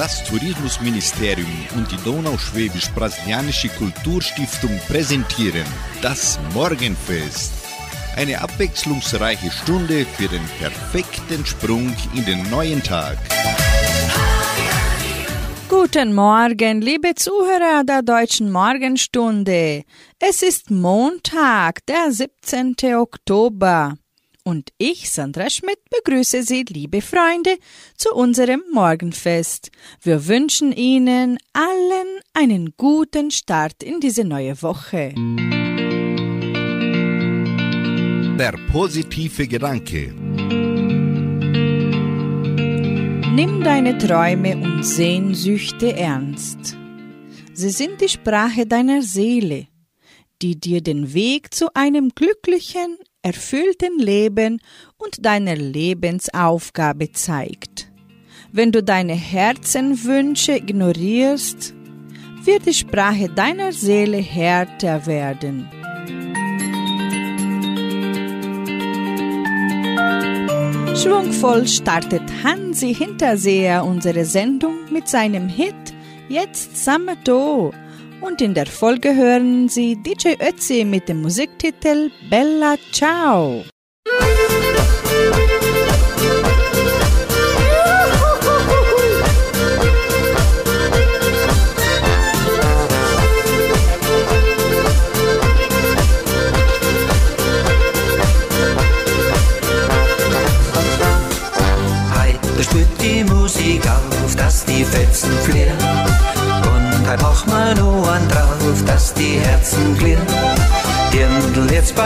Das Tourismusministerium und die Donauschwäbisch-Brasilianische Kulturstiftung präsentieren das Morgenfest. Eine abwechslungsreiche Stunde für den perfekten Sprung in den neuen Tag. Guten Morgen, liebe Zuhörer der deutschen Morgenstunde. Es ist Montag, der 17. Oktober. Und ich, Sandra Schmidt, begrüße Sie, liebe Freunde, zu unserem Morgenfest. Wir wünschen Ihnen allen einen guten Start in diese neue Woche. Der positive Gedanke. Nimm deine Träume und Sehnsüchte ernst. Sie sind die Sprache deiner Seele, die dir den Weg zu einem glücklichen, erfüllten Leben und deiner Lebensaufgabe zeigt. Wenn du deine Herzenwünsche ignorierst, wird die Sprache deiner Seele härter werden. Schwungvoll startet Hansi Hinterseher unsere Sendung mit seinem Hit Jetzt Samato und in der Folge hören Sie DJ Ötzi mit dem Musiktitel Bella Ciao.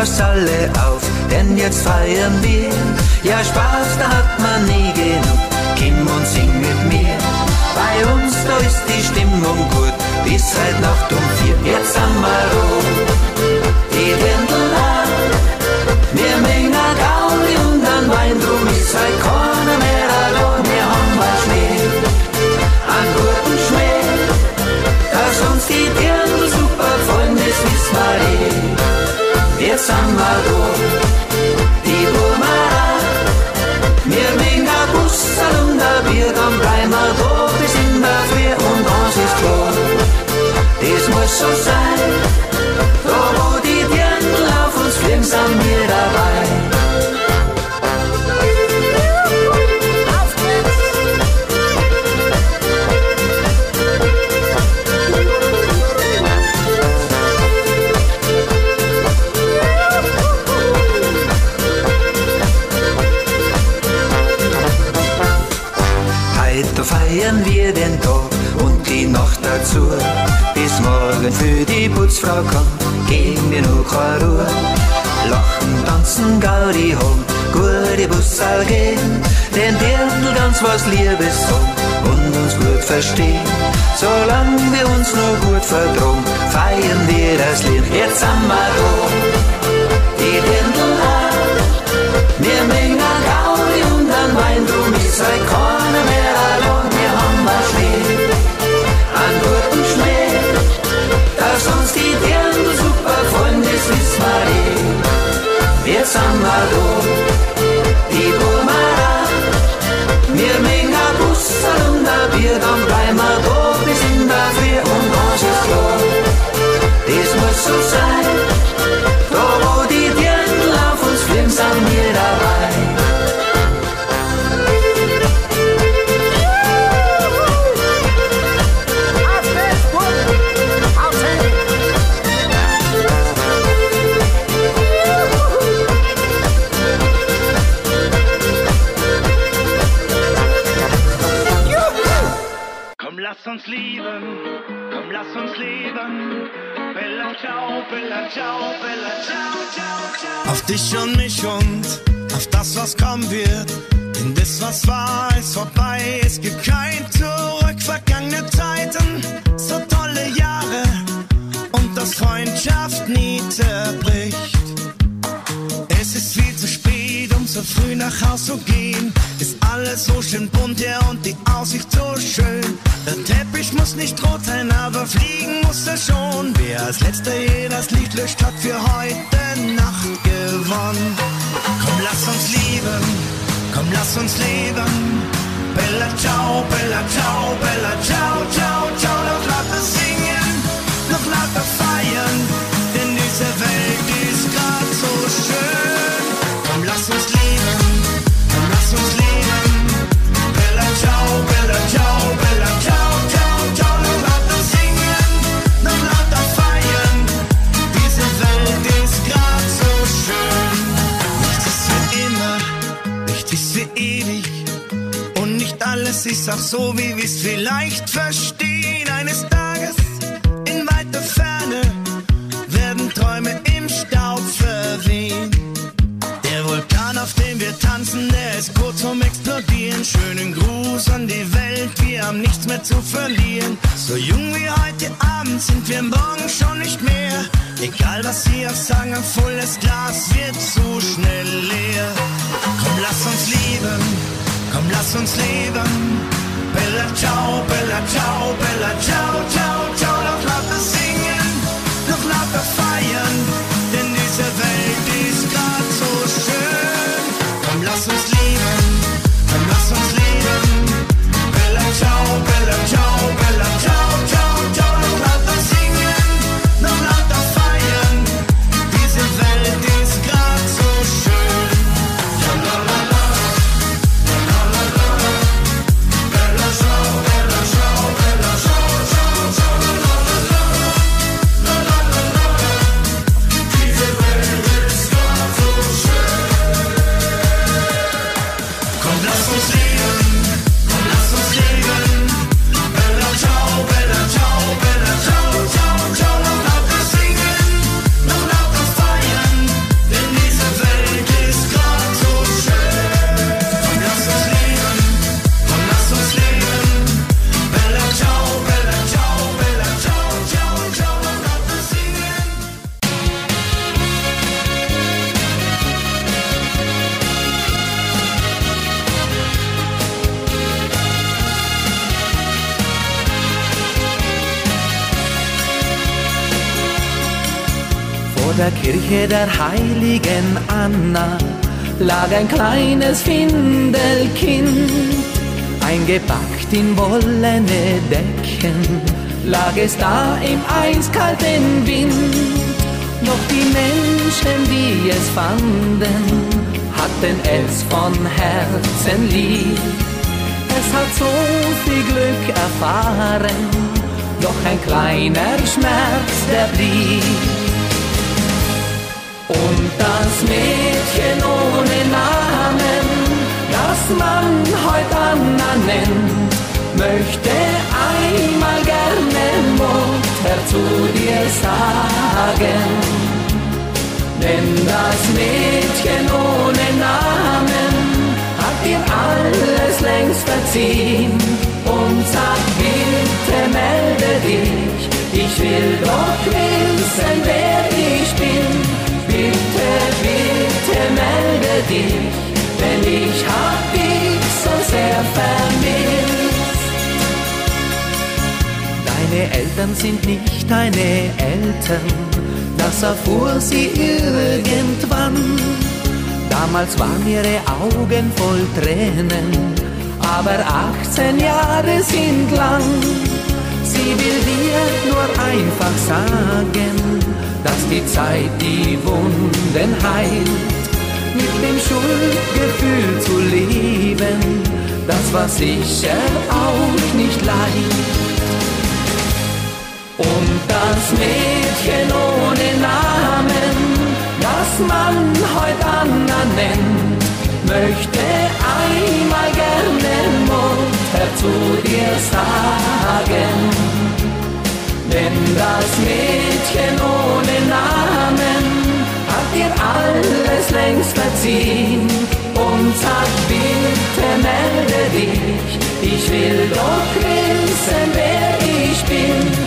Passt alle auf, denn jetzt feiern wir. Ja, Spaß, da hat man nie genug. Kim und sing mit mir. Bei uns, da ist die Stimmung gut, bis heute Nacht um vier. Jetzt wir Ruhe, die Dirndl an. Wir mengen Gauli und dann Wein, drum ist heute ein Bier, dann bleiben wir da bis in der Früh und uns ist klar, das muss so sein. Da wo die Dirndl auf uns fliegen, sind wir dabei. Putzfrau kommt, gehen wir noch keine Ruhe. Lachen, tanzen, Gaudi haben, gute Bussal gehen, den Dirndl ganz was Liebes sagen und uns gut verstehen. Solange wir uns nur gut vertrauen, feiern wir das Lied. Jetzt sind wir die Dirndl an, wir mengen Gaudi und dann Wein, drum ist halt keiner mehr allein. Dass uns die Dirndl super freuen, das wissen wir sind wir da, die Burmara. Wir mengen ein Bussel und ein Bier, dann bleiben wir da bis in der Früh und ist klar, das muss so sein. Da wo die Dirndl auf uns sind wir dabei. Uns lieben, komm, lass uns leben. Bella ciao, bella ciao, bella ciao, ciao, ciao. Auf dich und mich und auf das, was kommen wird. Denn das, was war, ist vorbei. Es gibt kein Zurück, früh nach Haus zu gehen. Ist alles so schön bunt, ja, und die Aussicht so schön. Der Teppich muss nicht rot sein, aber fliegen muss er schon. Wer als letzter hier das Licht löscht, hat für heute Nacht gewonnen. Komm, lass uns lieben, komm, lass uns leben. Bella ciao, bella ciao, bella ciao, ciao, ciao. Ist auch so, wie wir's vielleicht verstehen. Eines Tages in weiter Ferne werden Träume im Staub verwehen. Der Vulkan, auf dem wir tanzen, der ist kurz vorm Explodieren. Schönen Gruß an die Welt, wir haben nichts mehr zu verlieren. So jung wie heute Abend sind wir morgen schon nicht mehr. Egal was sie auch sagen, ein volles Glas wird zu schnell leer. Komm, lass uns leben, komm, lass uns leben. Bella ciao, bella ciao, bella ciao, ciao, ciao. Noch lauter singen, noch lauter feiern, denn diese Welt Der heiligen Anna lag ein kleines Findelkind, eingepackt in wollene Decken, lag es da im eiskalten Wind. Doch die Menschen, die es fanden, hatten es von Herzen lieb. Es hat so viel Glück erfahren, doch ein kleiner Schmerz, der blieb. Das man heute Anna nennt, möchte einmal gerne Mutter zu dir sagen. Denn das Mädchen ohne Namen hat dir alles längst verziehen und sagt, bitte melde dich, ich will doch wissen, wer ich bin. Bitte, bitte melde dich, ich hab dich so sehr vermisst. Deine Eltern sind nicht deine Eltern, das erfuhr sie irgendwann. Damals waren ihre Augen voll Tränen, aber 18 Jahre sind lang. Sie will dir nur einfach sagen, dass die Zeit die Wunden heilt. Mit dem Schuldgefühl zu leben, das war sicher auch nicht leicht. Und das Mädchen ohne Namen, das man heute Anna nennt, möchte einmal gerne Mutter zu dir sagen. Denn das Mädchen ohne Namen hat dir alles längst verziehen und sagt, bitte melde dich, ich will doch wissen, wer ich bin.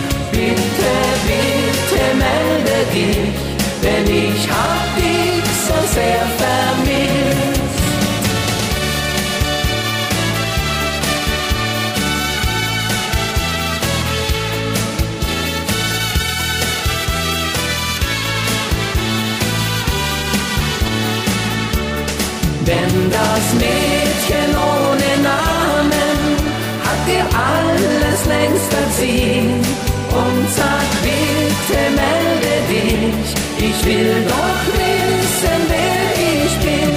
Fenster ziehen und sag bitte melde dich. Ich will doch wissen, wer ich bin.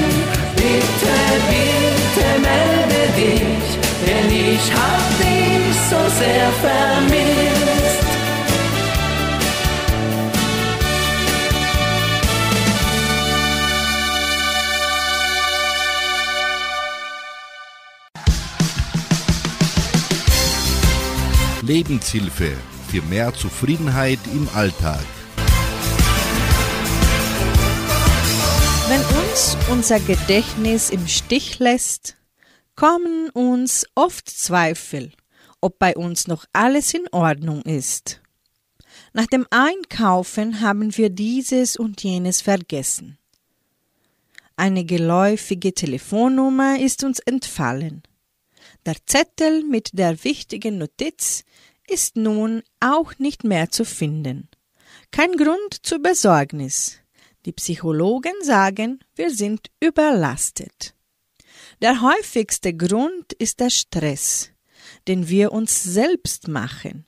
Bitte, bitte melde dich, denn ich hab dich so sehr vermisst. Lebenshilfe für mehr Zufriedenheit im Alltag. Wenn uns unser Gedächtnis im Stich lässt, kommen uns oft Zweifel, ob bei uns noch alles in Ordnung ist. Nach dem Einkaufen haben wir dieses und jenes vergessen. Eine geläufige Telefonnummer ist uns entfallen. Der Zettel mit der wichtigen Notiz ist nun auch nicht mehr zu finden. Kein Grund zur Besorgnis. Die Psychologen sagen, wir sind überlastet. Der häufigste Grund ist der Stress, den wir uns selbst machen.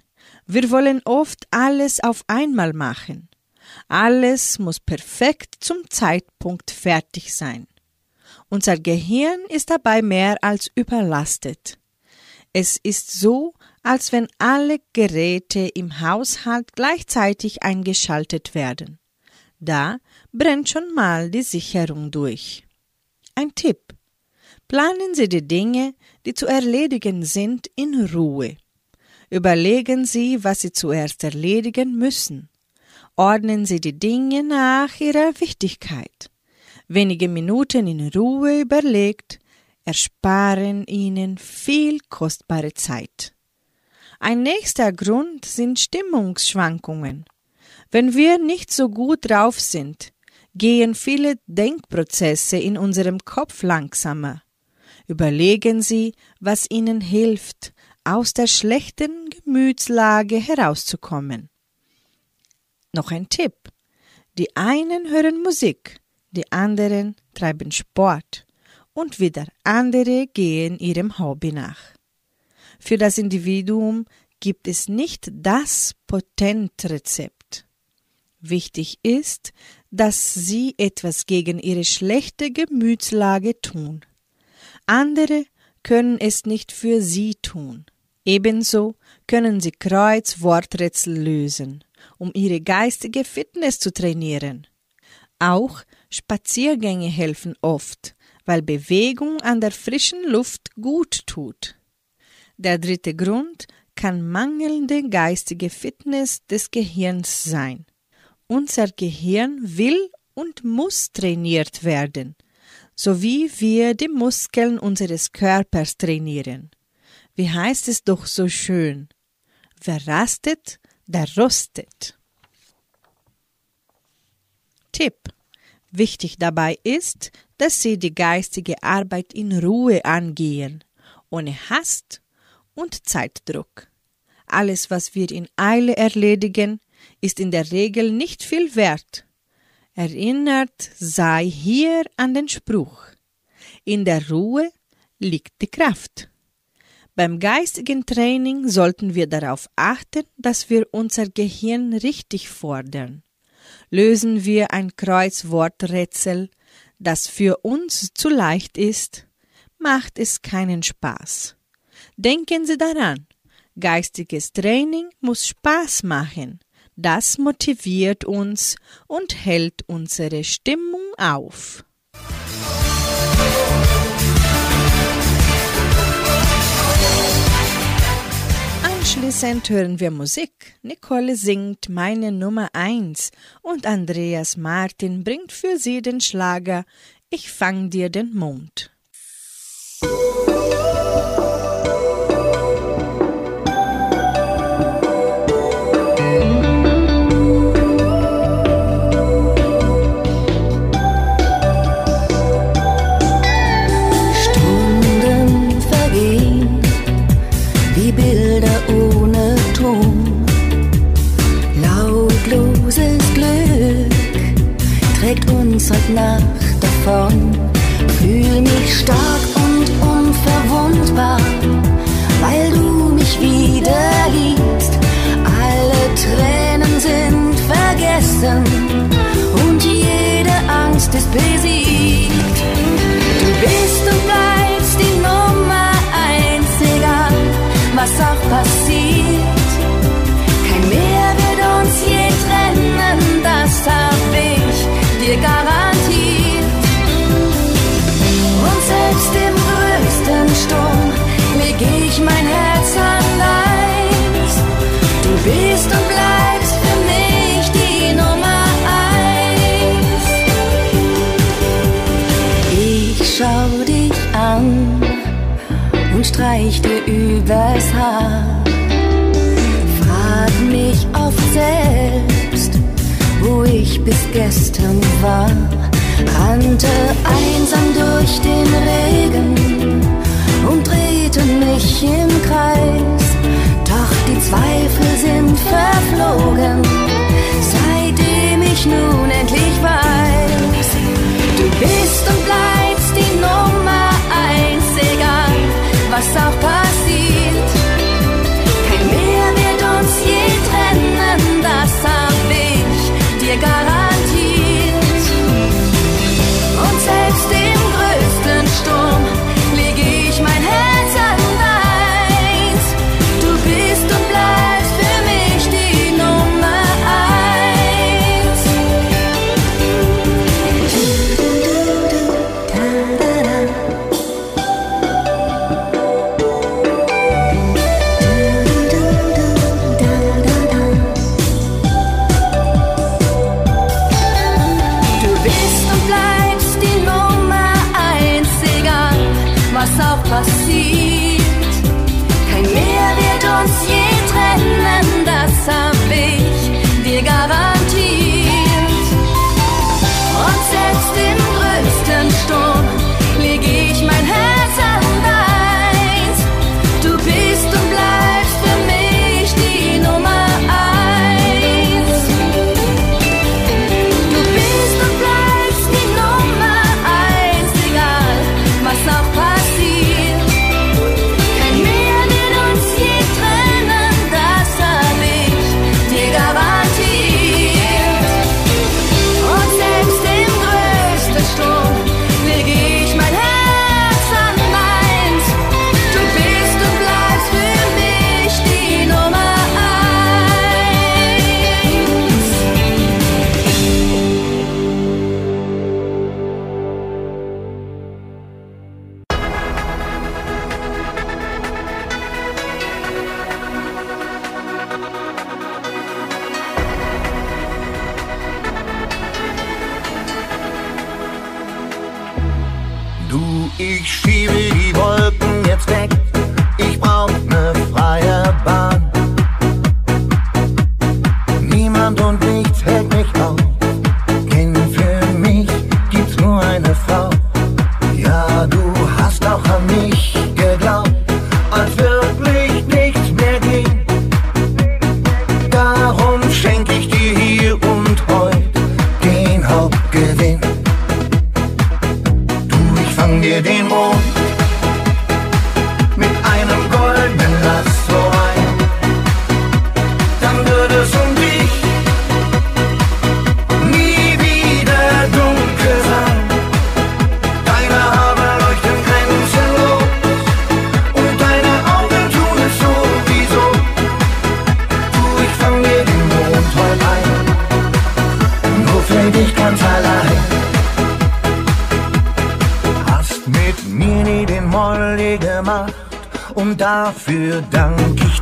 Wir wollen oft alles auf einmal machen. Alles muss perfekt zum Zeitpunkt fertig sein. Unser Gehirn ist dabei mehr als überlastet. Es ist so, als wenn alle Geräte im Haushalt gleichzeitig eingeschaltet werden. Da brennt schon mal die Sicherung durch. Ein Tipp. Planen Sie die Dinge, die zu erledigen sind, in Ruhe. Überlegen Sie, was Sie zuerst erledigen müssen. Ordnen Sie die Dinge nach ihrer Wichtigkeit. Wenige Minuten in Ruhe überlegt ersparen Ihnen viel kostbare Zeit. Ein nächster Grund sind Stimmungsschwankungen. Wenn wir nicht so gut drauf sind, gehen viele Denkprozesse in unserem Kopf langsamer. Überlegen Sie, was Ihnen hilft, aus der schlechten Gemütslage herauszukommen. Noch ein Tipp. Die einen hören Musik, die anderen treiben Sport und wieder andere gehen ihrem Hobby nach. Für das Individuum gibt es nicht das Patentrezept. Wichtig ist, dass sie etwas gegen ihre schlechte Gemütslage tun. Andere können es nicht für sie tun. Ebenso können sie Kreuzworträtsel lösen, um ihre geistige Fitness zu trainieren. Auch Spaziergänge helfen oft, weil Bewegung an der frischen Luft gut tut. Der dritte Grund kann mangelnde geistige Fitness des Gehirns sein. Unser Gehirn will und muss trainiert werden, so wie wir die Muskeln unseres Körpers trainieren. Wie heißt es doch so schön? Wer rastet, der rostet. Tipp. Wichtig dabei ist, dass Sie die geistige Arbeit in Ruhe angehen, ohne Hast und Zeitdruck. Alles, was wir in Eile erledigen, ist in der Regel nicht viel wert. Erinnert sei hier an den Spruch. In der Ruhe liegt die Kraft. Beim geistigen Training sollten wir darauf achten, dass wir unser Gehirn richtig fordern. Lösen wir ein Kreuzworträtsel, das für uns zu leicht ist, macht es keinen Spaß. Denken Sie daran, geistiges Training muss Spaß machen. Das motiviert uns und hält unsere Stimmung auf. Anschließend hören wir Musik. Nicole singt meine Nummer 1 und Andreas Martin bringt für sie den Schlager Ich fang dir den Mond. Stunden Nacht davon. Fühl mich stark und unverwundbar, weil du mich wieder liebst. Alle Tränen sind vergessen und jede Angst ist besiegt. Du bist und bleibst die Nummer eins, egal was auch passiert. Kein Meer wird uns je trennen, das hab ich dir garantiert. streich übers Haar. Frag mich oft selbst, wo ich bis gestern war. Rannte einsam durch den Regen und drehte mich im Kreis. Doch die Zweifel sind verflogen, seitdem ich nun endlich was auch passiert. Kein Meer wird uns je trennen, das hab ich dir garantiert. dafür Dank. ich.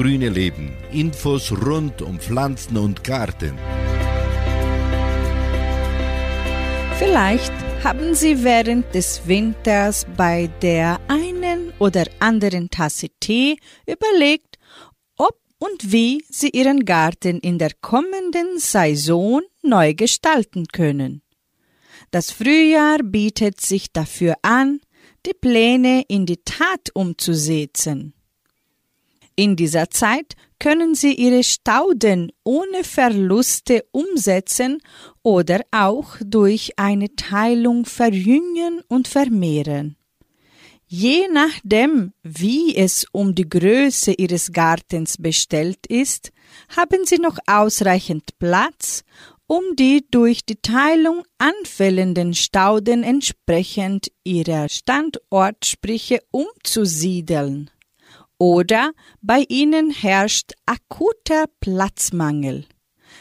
Grüne Leben. Infos rund um Pflanzen und Garten. Vielleicht haben Sie während des Winters bei der einen oder anderen Tasse Tee überlegt, ob und wie Sie Ihren Garten in der kommenden Saison neu gestalten können. Das Frühjahr bietet sich dafür an, die Pläne in die Tat umzusetzen. In dieser Zeit können Sie Ihre Stauden ohne Verluste umsetzen oder auch durch eine Teilung verjüngen und vermehren. Je nachdem, wie es um die Größe Ihres Gartens bestellt ist, haben Sie noch ausreichend Platz, um die durch die Teilung anfällenden Stauden entsprechend ihrer Standortsprüche umzusiedeln oder bei ihnen herrscht akuter Platzmangel.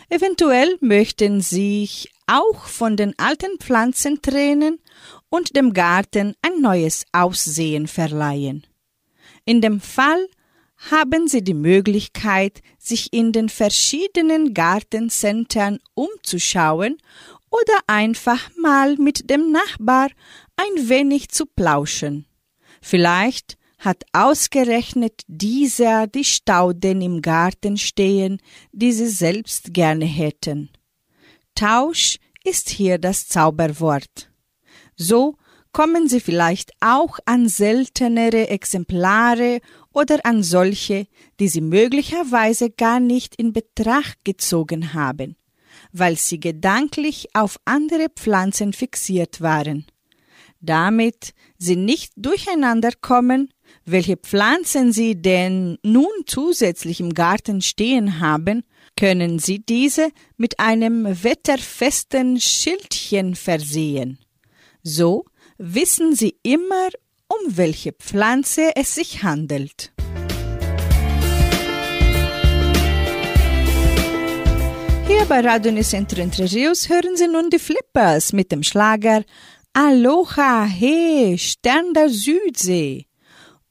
Eventuell möchten Sie sich auch von den alten Pflanzen trennen und dem Garten ein neues Aussehen verleihen. In dem Fall haben Sie die Möglichkeit, sich in den verschiedenen Gartencentern umzuschauen oder einfach mal mit dem Nachbar ein wenig zu plauschen. Vielleicht hat ausgerechnet dieser die Stauden im Garten stehen, die sie selbst gerne hätten. Tausch ist hier das Zauberwort. So kommen sie vielleicht auch an seltenere Exemplare oder an solche, die sie möglicherweise gar nicht in Betracht gezogen haben, weil sie gedanklich auf andere Pflanzen fixiert waren. Damit sie nicht durcheinander kommen, welche Pflanzen Sie denn nun zusätzlich im Garten stehen haben, können Sie diese mit einem wetterfesten Schildchen versehen. So wissen Sie immer, um welche Pflanze es sich handelt. Hier bei Entre Rios hören Sie nun die Flippers mit dem Schlager Aloha, he, Stern der Südsee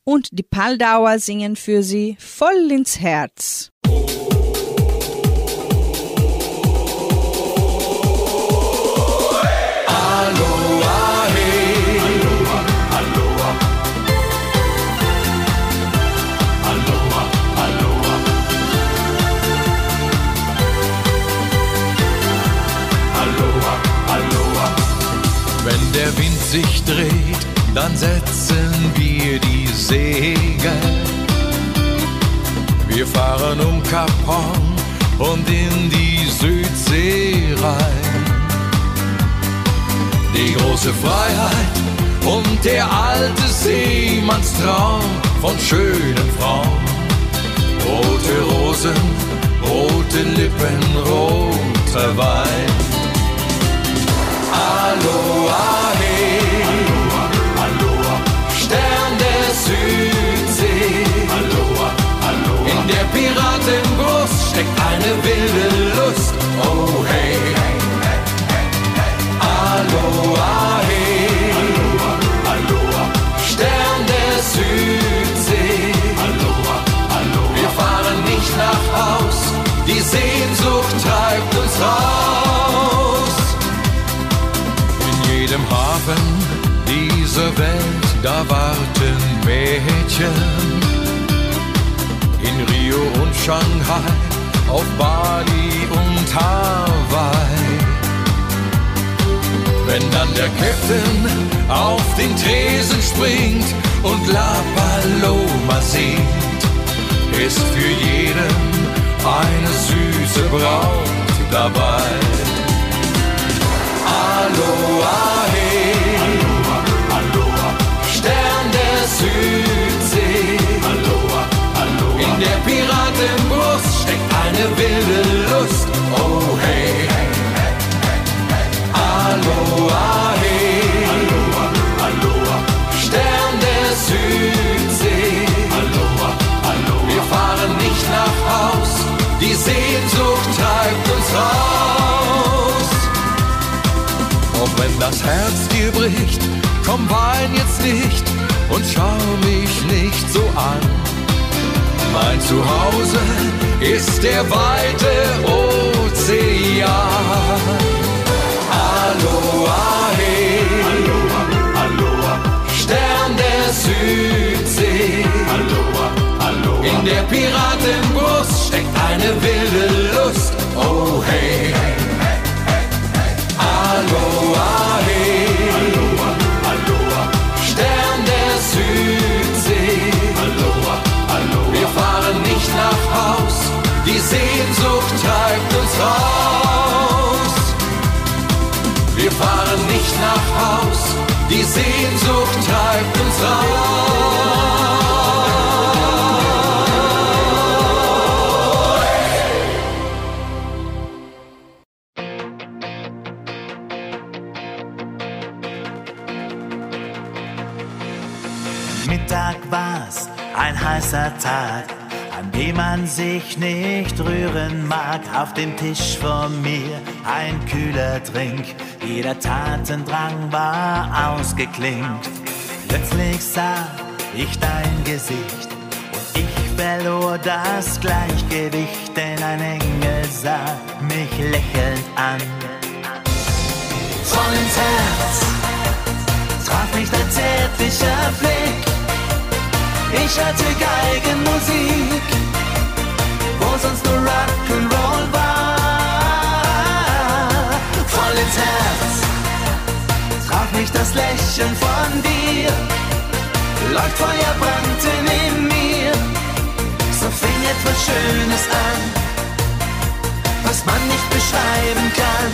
und die Paldauer singen für sie voll ins Herz. Wenn Seemannstraum von schönen Frauen. Rote Rosen, rote Lippen, roter Wein. Aloha, hey. Stern der Südsee. In der Piratenbrust steckt eine wilde da warten Mädchen. In Rio und Shanghai, auf Bali und Hawaii. Wenn dann der Captain auf den Tresen springt und La Paloma singt, ist für jeden eine süße Braut dabei. Aloha, eine wilde Lust. Oh hey. Aloha, hey. Stern der Südsee. Wir fahren nicht nach Haus. Die Sehnsucht treibt uns raus. Auch wenn das Herz bricht. Komm, wein jetzt nicht und schau mich nicht so an. Mein Zuhause ist der weite Ozean. Aloha, hey. Aloha, Aloha. Stern der Südsee. Aloha, Aloha. In der Piratenbrust steckt eine wilde Lust. Oh hey. Aloha, hey. Aloha, die Sehnsucht treibt uns raus. Wir fahren nicht nach Haus, die Sehnsucht treibt uns raus. Sich nicht rühren mag. Auf dem Tisch vor mir ein kühler Trink, jeder Tatendrang war ausgeklingt. Plötzlich sah ich dein Gesicht und ich verlor das Gleichgewicht, denn ein Engel sah mich lächelnd an. Voll ins Herz traf mich dein zärtlicher Blick. Ich hörte Geigenmusik, sonst nur Rock'n'Roll war. Voll ins Herz traf mich das Lächeln von dir. Leuchtfeuer brannte in mir, so fing etwas Schönes an, was man nicht beschreiben kann.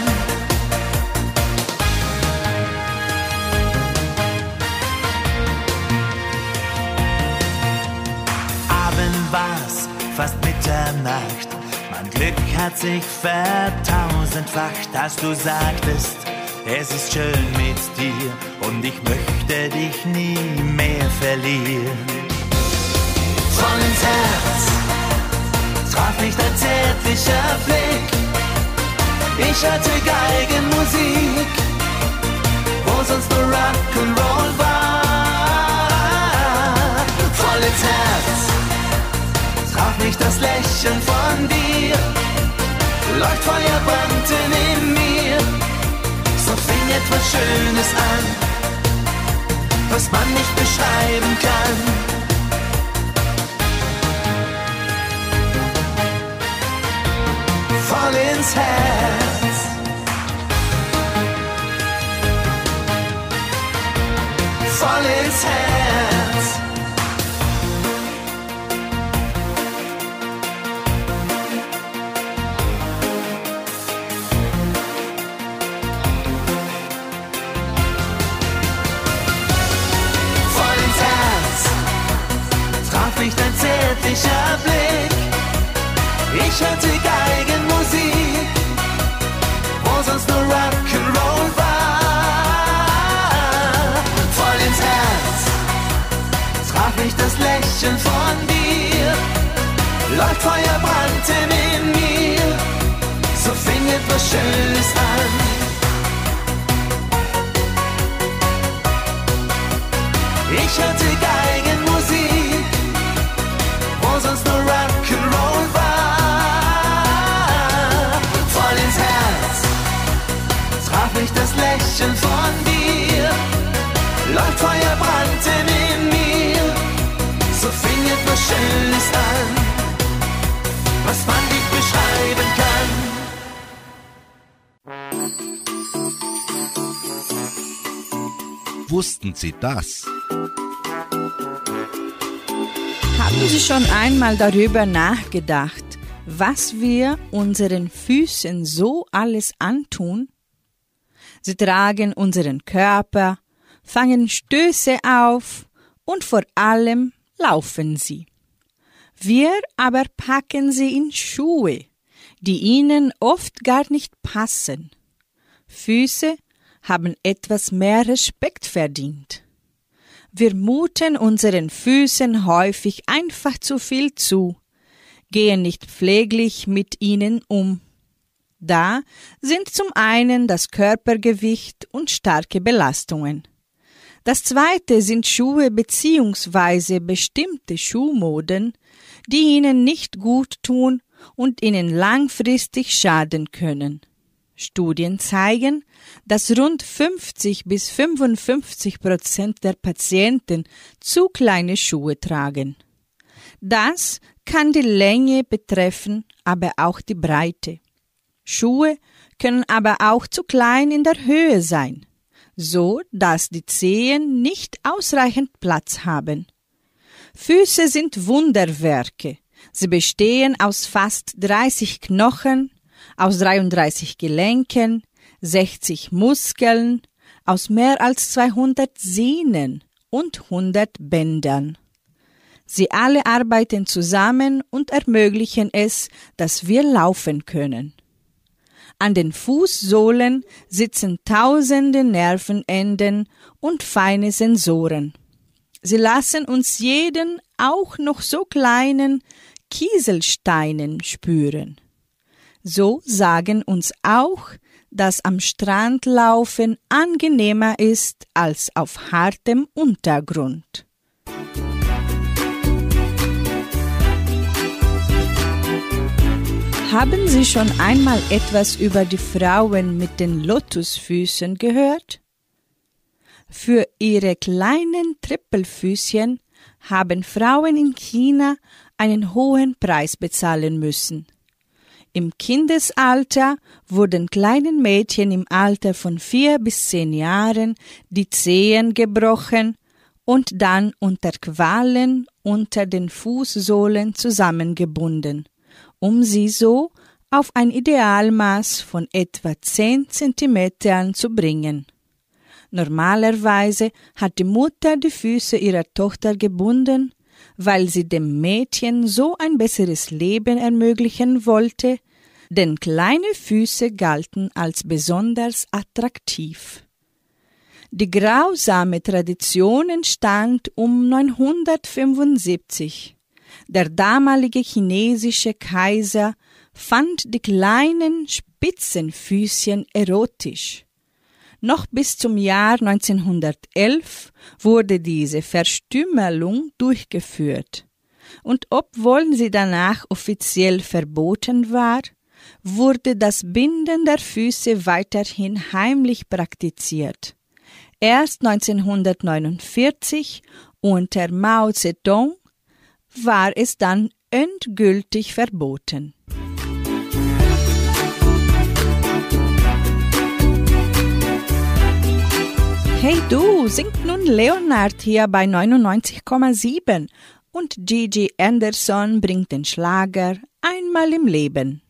Abend fast Mitternacht. Mein Glück hat sich vertausendfacht, als du sagtest, es ist schön mit dir und ich möchte dich nie mehr verlieren. Voll ins Herz traf mich dein zärtlicher Blick. Ich hörte Geigenmusik, wo sonst nur Rock'n'Roll war. Voll ins Herz traf mich das Lächeln von dir. Leuchtfeuer brannte in mir, so fing etwas Schönes an, was man nicht beschreiben kann. Voll ins Herz. Voll ins Herz. Zärtlicher Blick. Ich hörte Geigenmusik, wo sonst nur Rock'n'Roll war. Voll ins Herz traf mich das Lächeln von dir. Leuchtfeuer brannten in mir, so fing etwas Schönes an. Ich hörte Lächeln von dir. Leuchtfeuer brannten in mir, so fing etwas Schönes an, was man nicht beschreiben kann. Wussten Sie das? Haben Sie schon einmal darüber nachgedacht, was wir unseren Füßen so alles antun? Sie tragen unseren Körper, fangen Stöße auf und vor allem laufen sie. Wir aber packen sie in Schuhe, die ihnen oft gar nicht passen. Füße haben etwas mehr Respekt verdient. Wir muten unseren Füßen häufig einfach zu viel zu, gehen nicht pfleglich mit ihnen um. Da sind zum einen das Körpergewicht und starke Belastungen. Das zweite sind Schuhe bzw. bestimmte Schuhmoden, die ihnen nicht gut tun und ihnen langfristig schaden können. Studien zeigen, dass rund 50 bis 55 Prozent der Patienten zu kleine Schuhe tragen. Das kann die Länge betreffen, aber auch die Breite. Schuhe können aber auch zu klein in der Höhe sein, so dass die Zehen nicht ausreichend Platz haben. Füße sind Wunderwerke. Sie bestehen aus fast 30 Knochen, aus 33 Gelenken, 60 Muskeln, aus mehr als 200 Sehnen und 100 Bändern. Sie alle arbeiten zusammen und ermöglichen es, dass wir laufen können. An den Fußsohlen sitzen tausende Nervenenden und feine Sensoren. Sie lassen uns jeden, auch noch so kleinen Kieselsteinen spüren. So sagen uns auch, dass am Strand laufen angenehmer ist als auf hartem Untergrund. Haben Sie schon einmal etwas über die Frauen mit den Lotusfüßen gehört? Für ihre kleinen Trippelfüßchen haben Frauen in China einen hohen Preis bezahlen müssen. Im Kindesalter wurden kleinen Mädchen im Alter von vier bis zehn Jahren die Zehen gebrochen und dann unter Qualen unter den Fußsohlen zusammengebunden um sie so auf ein Idealmaß von etwa 10 Zentimetern zu bringen. Normalerweise hat die Mutter die Füße ihrer Tochter gebunden, weil sie dem Mädchen so ein besseres Leben ermöglichen wollte, denn kleine Füße galten als besonders attraktiv. Die grausame Tradition entstand um 975. Der damalige chinesische Kaiser fand die kleinen Spitzenfüßchen erotisch. Noch bis zum Jahr 1911 wurde diese Verstümmelung durchgeführt. Und obwohl sie danach offiziell verboten war, wurde das Binden der Füße weiterhin heimlich praktiziert. Erst 1949 unter Mao Zedong war es dann endgültig verboten. Hey du, singt nun Leonard hier bei 99,7 und Gigi Anderson bringt den Schlager einmal im Leben.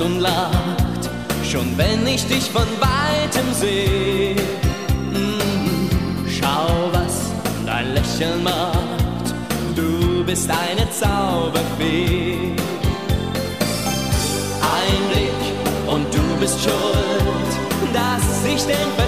Und lacht, schon wenn ich dich von weitem seh. Mm, schau, was dein Lächeln macht, du bist eine Zauberfee. Ein Blick und du bist schuld, dass ich den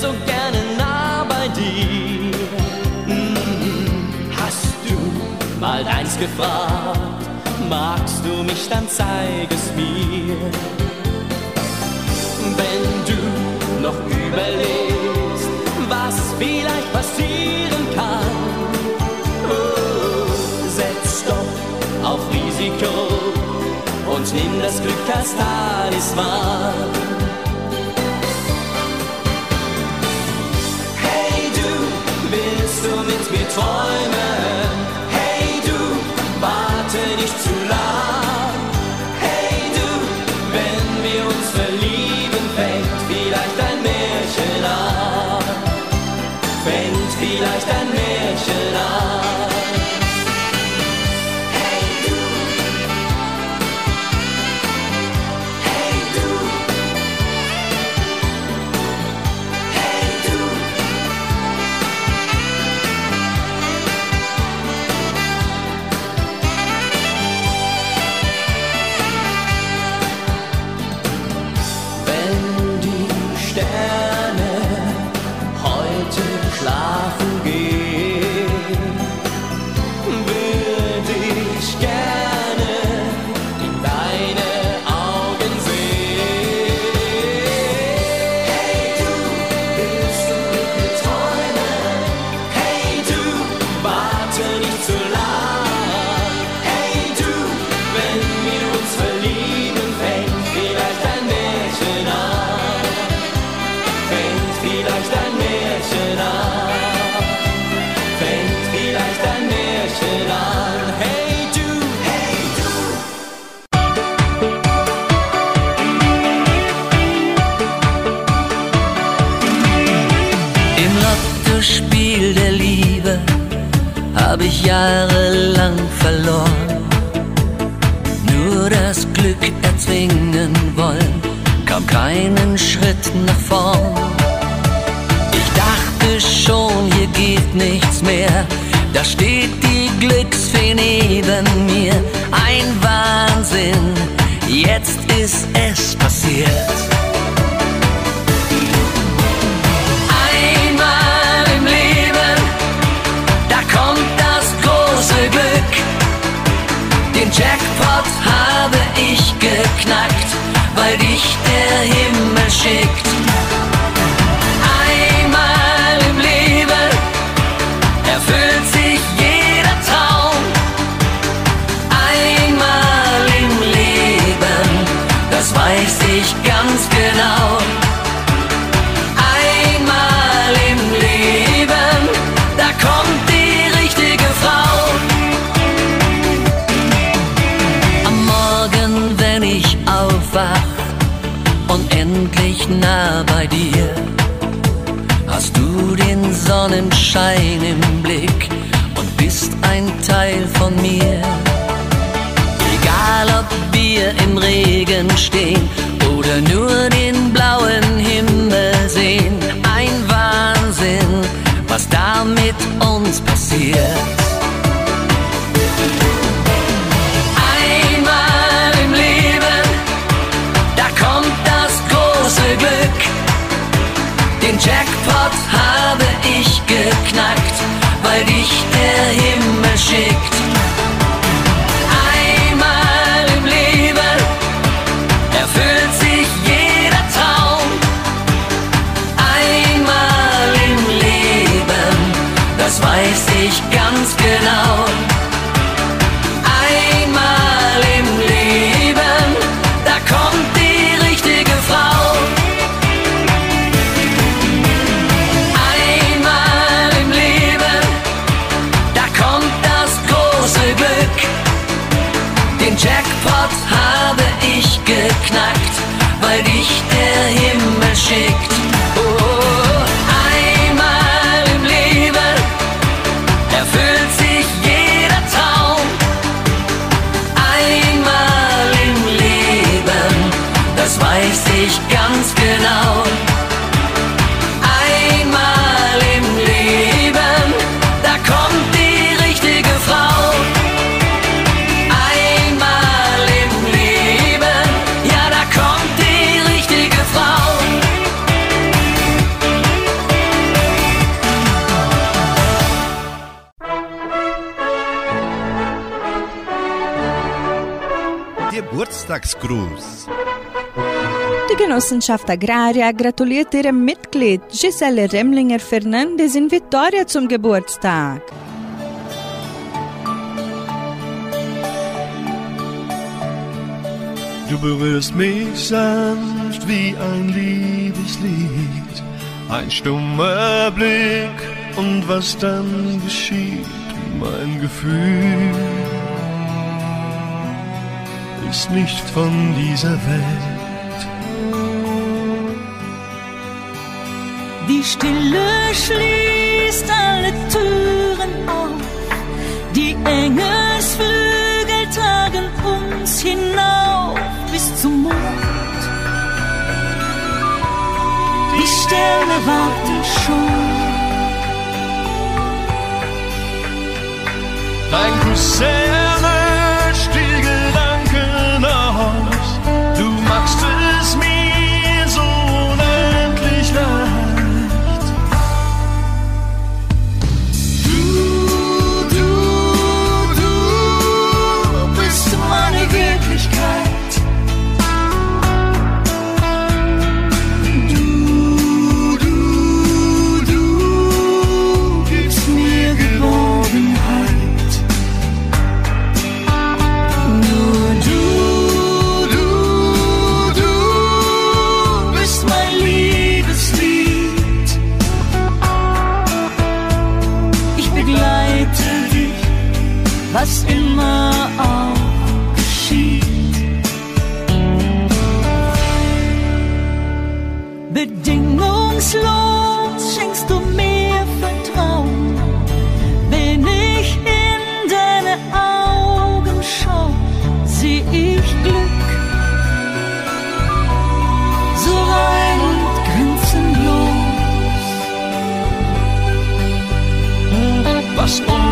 so gerne nah bei dir. Mm, Hast du mal deins gefragt, magst du mich, dann zeig es mir. Wenn du noch überlegst, was vielleicht passieren kann, oh, setz doch auf Risiko und nimm das Glück als Talisman. Du mit mir träumen? Hey du, warte nicht zu jahrelang verloren. Nur das Glück erzwingen wollen, kam keinen Schritt nach vorn. Ich dachte schon, hier geht nichts mehr. Da steht die Glücksfee neben mir. Ein Wahnsinn, jetzt ist es passiert. Den Jackpot habe ich geknackt, weil dich der Himmel schickt. Einmal im Leben erfüllt sich jeder Traum. Einmal im Leben, das weiß ich dir, hast du den Sonnenschein im Blick und bist ein Teil von mir. Egal ob wir im Regen stehen oder nur den blauen Himmel sehen, ein Wahnsinn, was da mit uns passiert. Dich der Himmel schickt. Geburtstagsgruß. Die Genossenschaft Agraria gratuliert ihrem Mitglied Giselle Remlinger Fernandes in Vitoria zum Geburtstag. Du berührst mich sanft wie ein Liebeslied, ein stummer Blick und was dann geschieht, mein Gefühl ist nicht von dieser Welt. Die Stille schließt alle Türen auf, die Engelsflügel tragen uns hinauf bis zum Mond. Die Sterne warten schon. Dein Kuss was immer auch geschieht. Bedingungslos schenkst du mir Vertrauen, wenn ich in deine Augen schau, seh ich Glück. So rein und grenzenlos. Was unser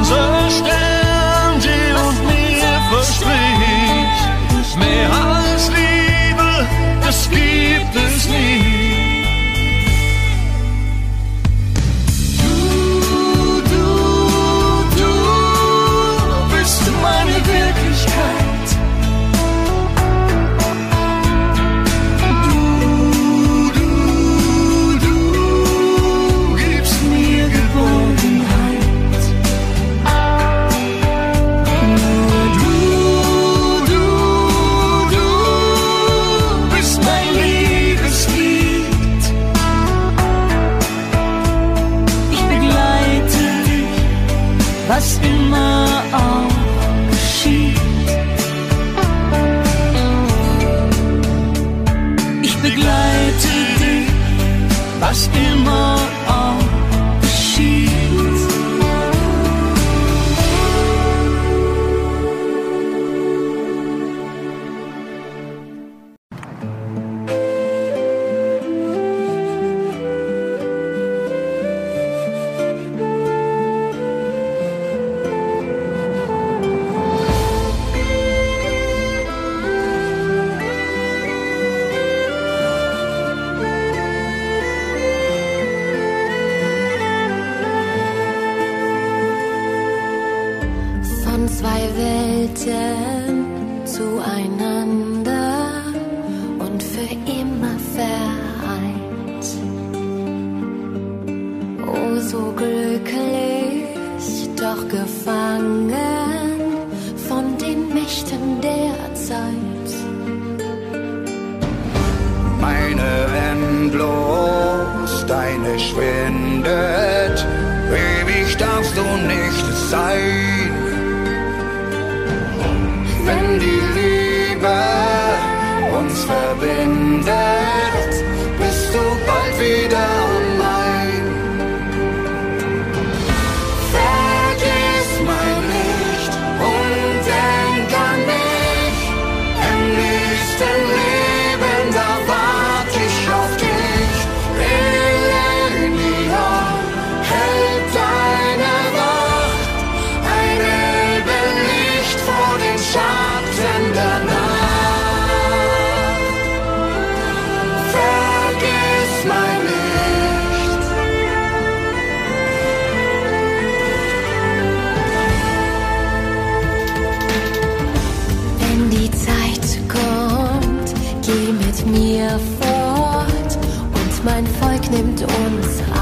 mir fort und mein Volk nimmt uns auf.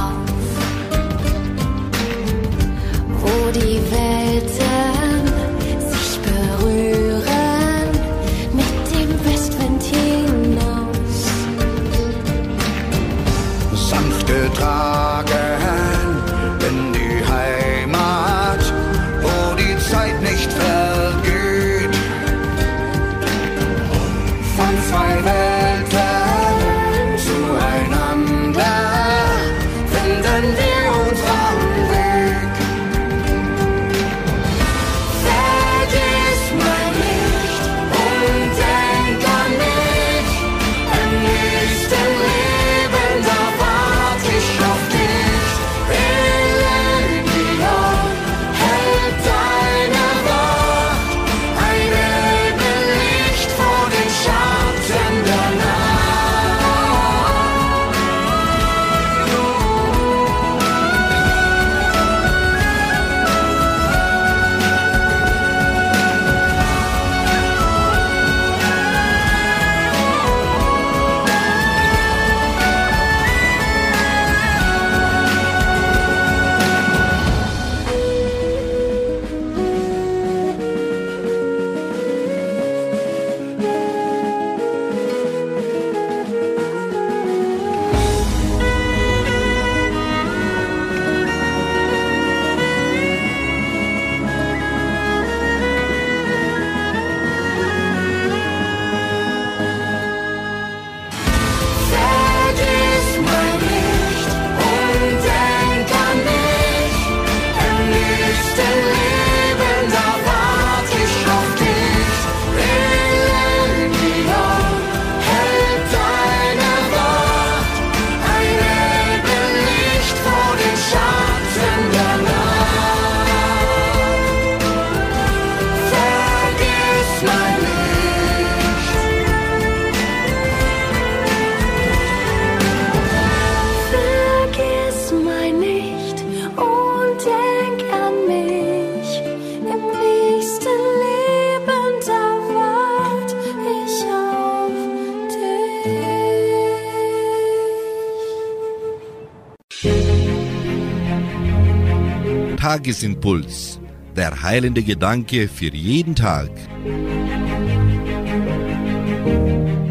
Tagesimpuls. Der heilende Gedanke für jeden Tag.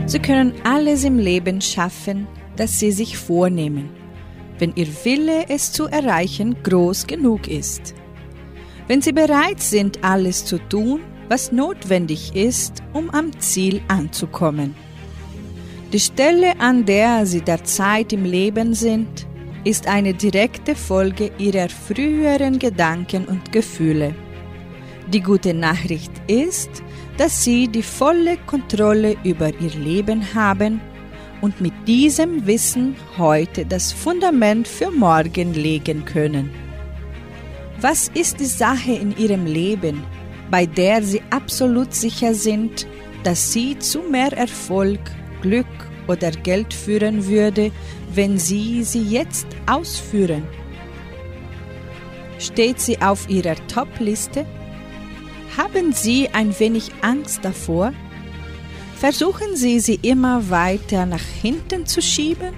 Sie können alles im Leben schaffen, das Sie sich vornehmen, wenn Ihr Wille, es zu erreichen, groß genug ist. Wenn Sie bereit sind, alles zu tun, was notwendig ist, um am Ziel anzukommen. Die Stelle, an der Sie derzeit im Leben sind, ist eine direkte Folge Ihrer früheren Gedanken und Gefühle. Die gute Nachricht ist, dass Sie die volle Kontrolle über Ihr Leben haben und mit diesem Wissen heute das Fundament für morgen legen können. Was ist die Sache in Ihrem Leben, bei der Sie absolut sicher sind, dass Sie zu mehr Erfolg, Glück oder Geld führen würde, wenn Sie sie jetzt ausführen? Steht sie auf Ihrer Top-Liste? Haben Sie ein wenig Angst davor? Versuchen Sie sie immer weiter nach hinten zu schieben?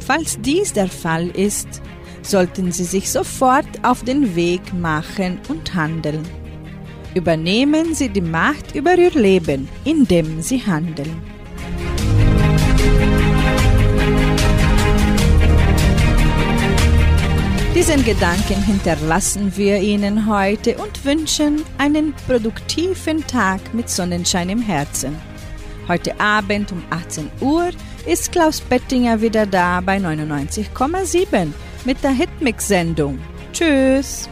Falls dies der Fall ist, sollten Sie sich sofort auf den Weg machen und handeln. Übernehmen Sie die Macht über Ihr Leben, indem Sie handeln. Diesen Gedanken hinterlassen wir Ihnen heute und wünschen einen produktiven Tag mit Sonnenschein im Herzen. Heute Abend um 18 Uhr ist Klaus Bettinger wieder da bei 99,7 mit der Hitmix-Sendung. Tschüss!